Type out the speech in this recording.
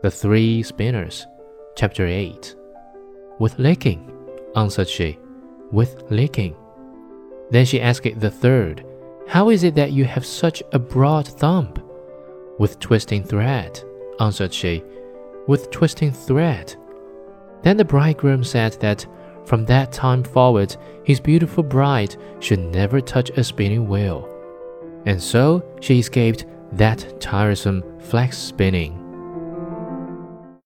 The Three Spinners, Chapter 8. With licking, answered she, with licking. Then she asked the third, How is it that you have such a broad thumb? With twisting thread, answered she, with twisting thread. Then the bridegroom said that from that time forward his beautiful bride should never touch a spinning wheel. And so she escaped that tiresome flax spinning.